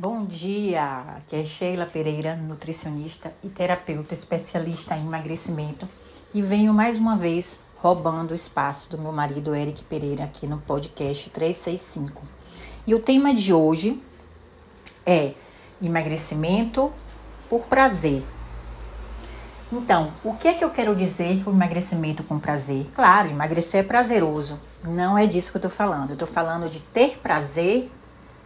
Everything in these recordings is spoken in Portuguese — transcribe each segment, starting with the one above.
Bom dia, aqui é Sheila Pereira, nutricionista e terapeuta especialista em emagrecimento e venho mais uma vez roubando o espaço do meu marido Eric Pereira aqui no podcast 365. E o tema de hoje é emagrecimento por prazer. Então, o que é que eu quero dizer com emagrecimento com prazer? Claro, emagrecer é prazeroso. Não é disso que eu tô falando. Eu tô falando de ter prazer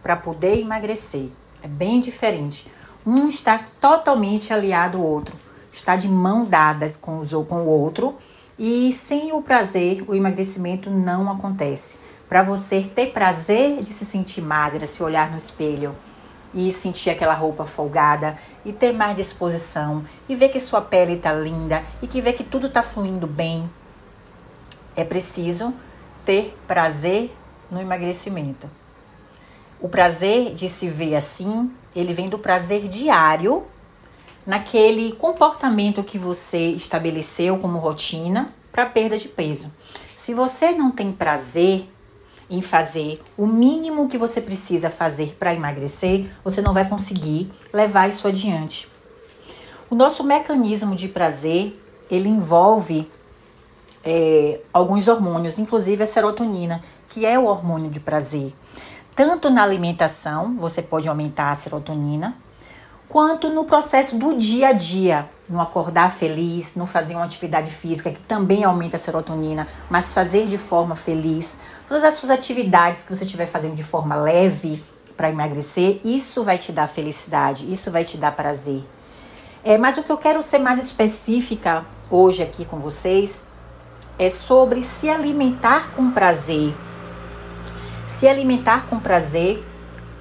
para poder emagrecer. É bem diferente. Um está totalmente aliado ao outro, está de mão dadas com, com o outro e sem o prazer o emagrecimento não acontece. Para você ter prazer de se sentir magra, se olhar no espelho e sentir aquela roupa folgada e ter mais disposição e ver que sua pele está linda e que ver que tudo está fluindo bem, é preciso ter prazer no emagrecimento. O prazer de se ver assim, ele vem do prazer diário, naquele comportamento que você estabeleceu como rotina para perda de peso. Se você não tem prazer em fazer o mínimo que você precisa fazer para emagrecer, você não vai conseguir levar isso adiante. O nosso mecanismo de prazer, ele envolve é, alguns hormônios, inclusive a serotonina, que é o hormônio de prazer tanto na alimentação, você pode aumentar a serotonina, quanto no processo do dia a dia, no acordar feliz, no fazer uma atividade física que também aumenta a serotonina, mas fazer de forma feliz. Todas as suas atividades que você estiver fazendo de forma leve para emagrecer, isso vai te dar felicidade, isso vai te dar prazer. É, mas o que eu quero ser mais específica hoje aqui com vocês é sobre se alimentar com prazer se alimentar com prazer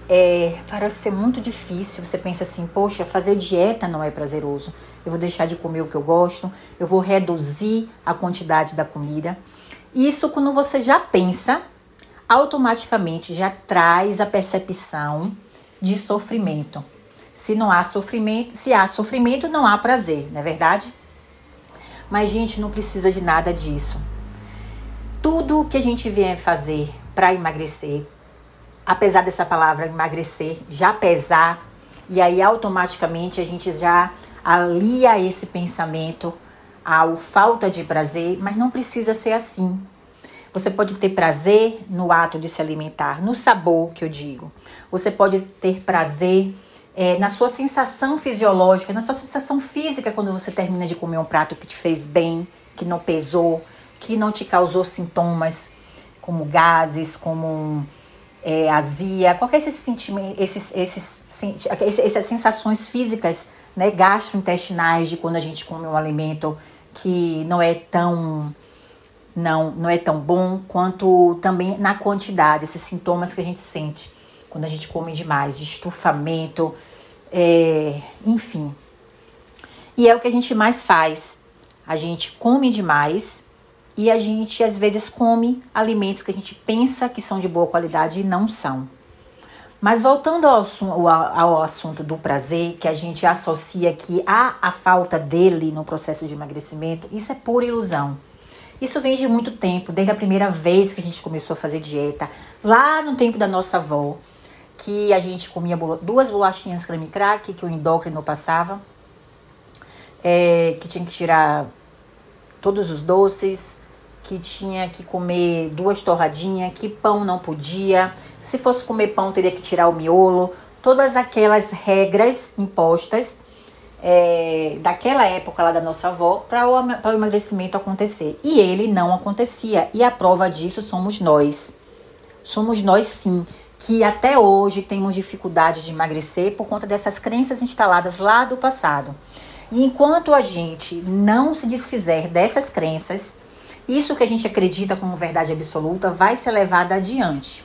é, parece ser muito difícil. Você pensa assim, poxa, fazer dieta não é prazeroso. Eu vou deixar de comer o que eu gosto, eu vou reduzir a quantidade da comida. Isso, quando você já pensa, automaticamente já traz a percepção de sofrimento. Se não há sofrimento, se há sofrimento, não há prazer, não é verdade? Mas, gente, não precisa de nada disso. Tudo que a gente vier fazer para emagrecer, apesar dessa palavra emagrecer já pesar, e aí automaticamente a gente já alia esse pensamento ao falta de prazer, mas não precisa ser assim. Você pode ter prazer no ato de se alimentar, no sabor que eu digo. Você pode ter prazer é, na sua sensação fisiológica, na sua sensação física quando você termina de comer um prato que te fez bem, que não pesou, que não te causou sintomas como gases, como é, azia, qualquer esses sentimentos, esses, esses, essas sensações físicas, né, gastrointestinais de quando a gente come um alimento que não é tão não, não é tão bom, quanto também na quantidade, esses sintomas que a gente sente quando a gente come demais, de estufamento, é, enfim. E é o que a gente mais faz. A gente come demais e a gente às vezes come alimentos que a gente pensa que são de boa qualidade e não são. Mas voltando ao, ao, assunto do prazer, que a gente associa que há a falta dele no processo de emagrecimento, isso é pura ilusão. Isso vem de muito tempo, desde a primeira vez que a gente começou a fazer dieta, lá no tempo da nossa avó, que a gente comia duas bolachinhas creme crack que o endócrino passava, é, que tinha que tirar todos os doces, que tinha que comer duas torradinhas, que pão não podia, se fosse comer pão teria que tirar o miolo, todas aquelas regras impostas é, daquela época lá da nossa avó para o, emagrecimento acontecer. E ele não acontecia. E a prova disso somos nós. Somos nós sim, que até hoje temos dificuldade de emagrecer por conta dessas crenças instaladas lá do passado. E enquanto a gente não se desfizer dessas crenças, isso que a gente acredita como verdade absoluta vai ser levado adiante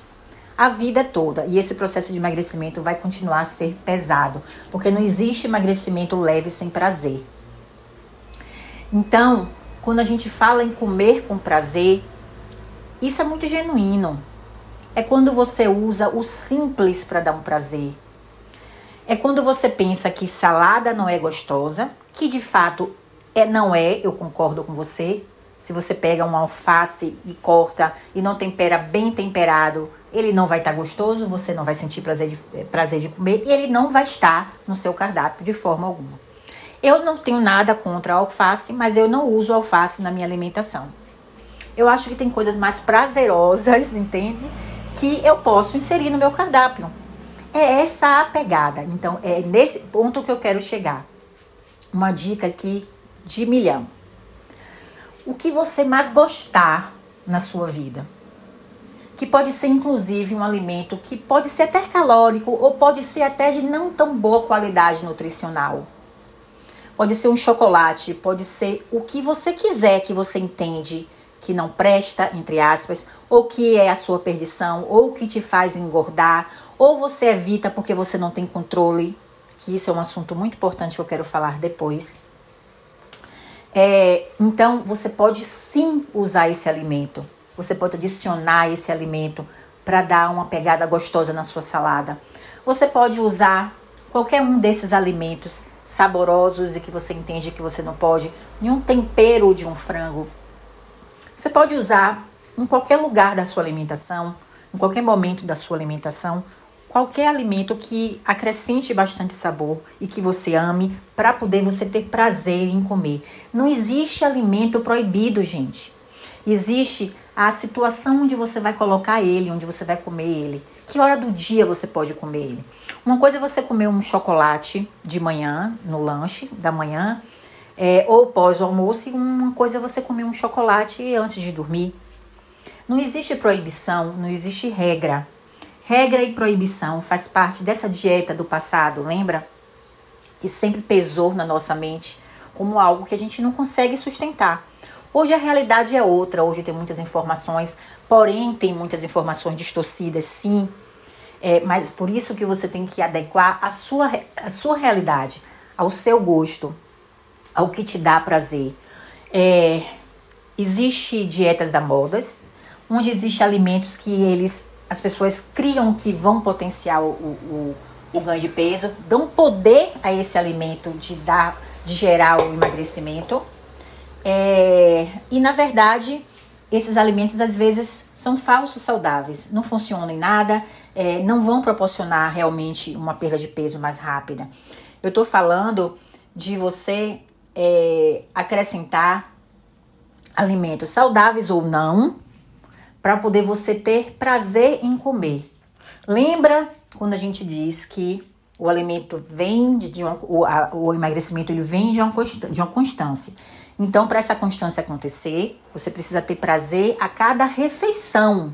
a vida toda. E esse processo de emagrecimento vai continuar a ser pesado, porque não existe emagrecimento leve sem prazer. Então, quando a gente fala em comer com prazer, isso é muito genuíno. É quando você usa o simples para dar um prazer. É quando você pensa que salada não é gostosa, que de fato é, não é, eu concordo com você, se você pega um alface e corta e não tempera bem temperado, ele não vai estar tá gostoso, você não vai sentir prazer de, eh, prazer de comer e ele não vai estar no seu cardápio de forma alguma. Eu não tenho nada contra alface, mas eu não uso alface na minha alimentação. Eu acho que tem coisas mais prazerosas, entende? Que eu posso inserir no meu cardápio. É essa a pegada. Então, é nesse ponto que eu quero chegar. Uma dica aqui de milhão. O que você mais gostar na sua vida? que pode ser inclusive um alimento que pode ser até calórico ou pode ser até de não tão boa qualidade nutricional. Pode ser um chocolate, pode ser o que você quiser que você entende que não presta, entre aspas, ou que é a sua perdição, ou que te faz engordar, ou você evita porque você não tem controle, que isso é um assunto muito importante que eu quero falar depois. É, então, você pode sim usar esse alimento você pode adicionar esse alimento para dar uma pegada gostosa na sua salada. Você pode usar qualquer um desses alimentos saborosos e que você entende que você não pode em um tempero de um frango. Você pode usar em qualquer lugar da sua alimentação, em qualquer momento da sua alimentação, qualquer alimento que acrescente bastante sabor e que você ame para poder você ter prazer em comer. Não existe alimento proibido, gente. Existe a situação onde você vai colocar ele, onde você vai comer ele. Que hora do dia você pode comer ele? Uma coisa é você comer um chocolate de manhã, no lanche da manhã, é, ou pós o almoço, e uma coisa é você comer um chocolate antes de dormir. Não existe proibição, não existe regra. Regra e proibição faz parte dessa dieta do passado, lembra? Que sempre pesou na nossa mente como algo que a gente não consegue sustentar. Hoje a realidade é outra, hoje tem muitas informações, porém tem muitas informações distorcidas, sim. É, mas por isso que você tem que adequar a sua, a sua realidade, ao seu gosto, ao que te dá prazer. É, existe dietas da modas, onde existe alimentos que eles, as pessoas criam que vão potenciar o, o, o ganho de peso, dão poder a esse alimento de dar, de gerar o emagrecimento. É, e na verdade, esses alimentos às vezes são falsos saudáveis, não funcionam em nada, é, não vão proporcionar realmente uma perda de peso mais rápida. Eu estou falando de você é, acrescentar alimentos saudáveis ou não, para poder você ter prazer em comer. Lembra quando a gente diz que o alimento vem de, uma, o, a, o emagrecimento ele vem de uma, de uma constância. Então, para essa constância acontecer, você precisa ter prazer a cada refeição.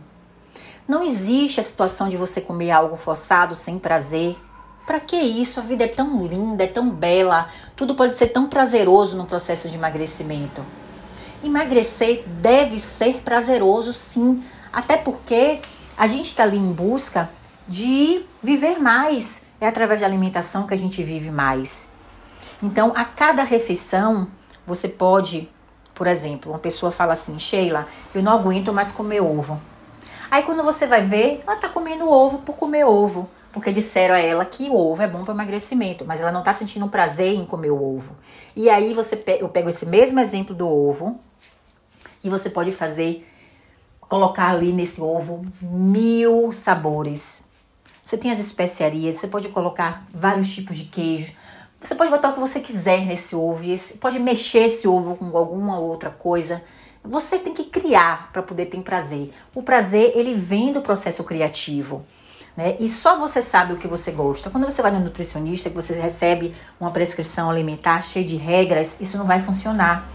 Não existe a situação de você comer algo forçado sem prazer. Para que isso? A vida é tão linda, é tão bela, tudo pode ser tão prazeroso no processo de emagrecimento. Emagrecer deve ser prazeroso, sim, até porque a gente está ali em busca de viver mais. É através da alimentação que a gente vive mais. Então, a cada refeição, você pode, por exemplo, uma pessoa fala assim: Sheila, eu não aguento mais comer ovo. Aí quando você vai ver, ela tá comendo ovo por comer ovo. Porque disseram a ela que o ovo é bom para emagrecimento, mas ela não tá sentindo prazer em comer o ovo. E aí você eu pego esse mesmo exemplo do ovo e você pode fazer, colocar ali nesse ovo mil sabores. Você tem as especiarias, você pode colocar vários tipos de queijo, você pode botar o que você quiser nesse ovo, pode mexer esse ovo com alguma outra coisa. Você tem que criar para poder ter prazer. O prazer, ele vem do processo criativo. Né? E só você sabe o que você gosta. Quando você vai no nutricionista, que você recebe uma prescrição alimentar cheia de regras, isso não vai funcionar.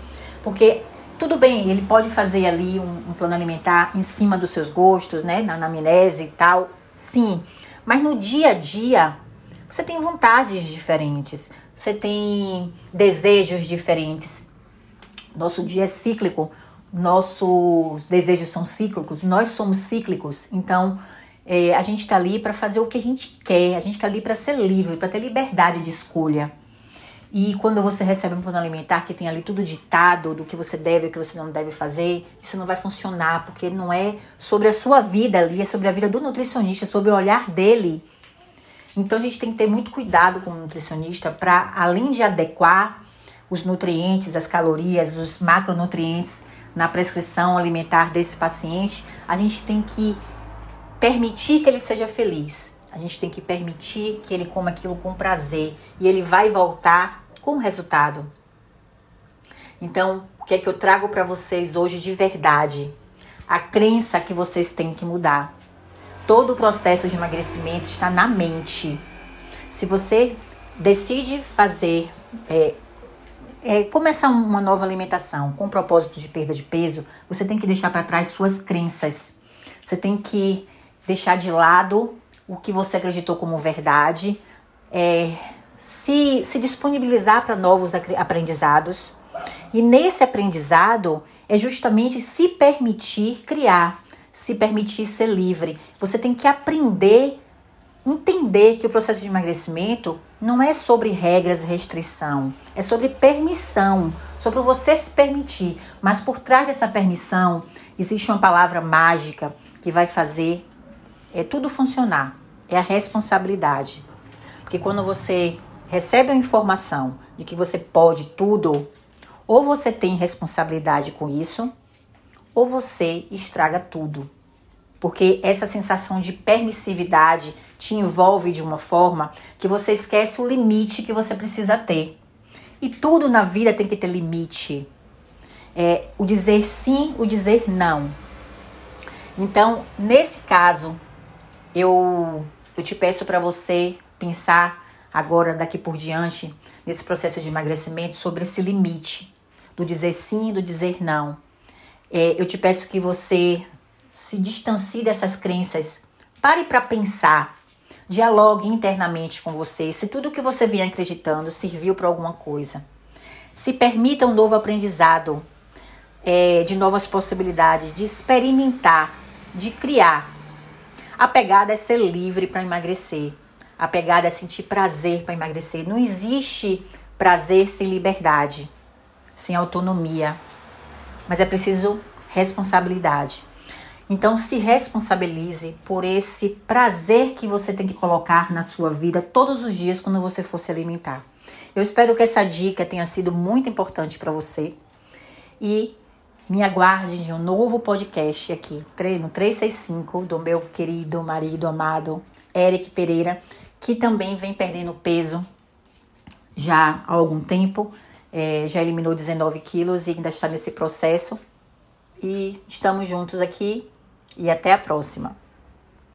Porque tudo bem, ele pode fazer ali um, um plano alimentar em cima dos seus gostos, né? Na anamnese e tal. Sim. Mas no dia a dia, você tem vontades diferentes, você tem desejos diferentes. Nosso dia é cíclico, nossos desejos são cíclicos, nós somos cíclicos. Então, é, a gente está ali para fazer o que a gente quer, a gente está ali para ser livre, para ter liberdade de escolha. E quando você recebe um plano alimentar que tem ali tudo ditado do que você deve e o que você não deve fazer, isso não vai funcionar, porque não é sobre a sua vida ali, é sobre a vida do nutricionista, é sobre o olhar dele então a gente tem que ter muito cuidado como nutricionista para, além de adequar os nutrientes, as calorias, os macronutrientes na prescrição alimentar desse paciente, a gente tem que permitir que ele seja feliz. A gente tem que permitir que ele coma aquilo com prazer e ele vai voltar com resultado. Então, o que é que eu trago para vocês hoje de verdade? A crença que vocês têm que mudar. Todo o processo de emagrecimento está na mente. Se você decide fazer, é, é, começar uma nova alimentação com o propósito de perda de peso, você tem que deixar para trás suas crenças. Você tem que deixar de lado o que você acreditou como verdade, é, se, se disponibilizar para novos aprendizados. E nesse aprendizado é justamente se permitir criar, se permitir ser livre. Você tem que aprender, entender que o processo de emagrecimento não é sobre regras e restrição, é sobre permissão, sobre você se permitir. Mas por trás dessa permissão existe uma palavra mágica que vai fazer é tudo funcionar. É a responsabilidade. Porque quando você recebe a informação de que você pode tudo, ou você tem responsabilidade com isso, ou você estraga tudo. Porque essa sensação de permissividade te envolve de uma forma que você esquece o limite que você precisa ter. E tudo na vida tem que ter limite. É, o dizer sim, o dizer não. Então, nesse caso, eu, eu te peço para você pensar agora, daqui por diante, nesse processo de emagrecimento, sobre esse limite do dizer sim e do dizer não. É, eu te peço que você se distancie dessas crenças. Pare para pensar. Dialogue internamente com você se tudo que você vem acreditando serviu para alguma coisa. Se permita um novo aprendizado, é, de novas possibilidades, de experimentar, de criar. A pegada é ser livre para emagrecer. A pegada é sentir prazer para emagrecer. Não existe prazer sem liberdade sem autonomia. Mas é preciso responsabilidade. Então se responsabilize por esse prazer que você tem que colocar na sua vida todos os dias quando você for se alimentar. Eu espero que essa dica tenha sido muito importante para você e me aguarde de um novo podcast aqui, no 365 do meu querido marido amado Eric Pereira, que também vem perdendo peso já há algum tempo é, já eliminou 19 quilos e ainda está nesse processo. E estamos juntos aqui e até a próxima.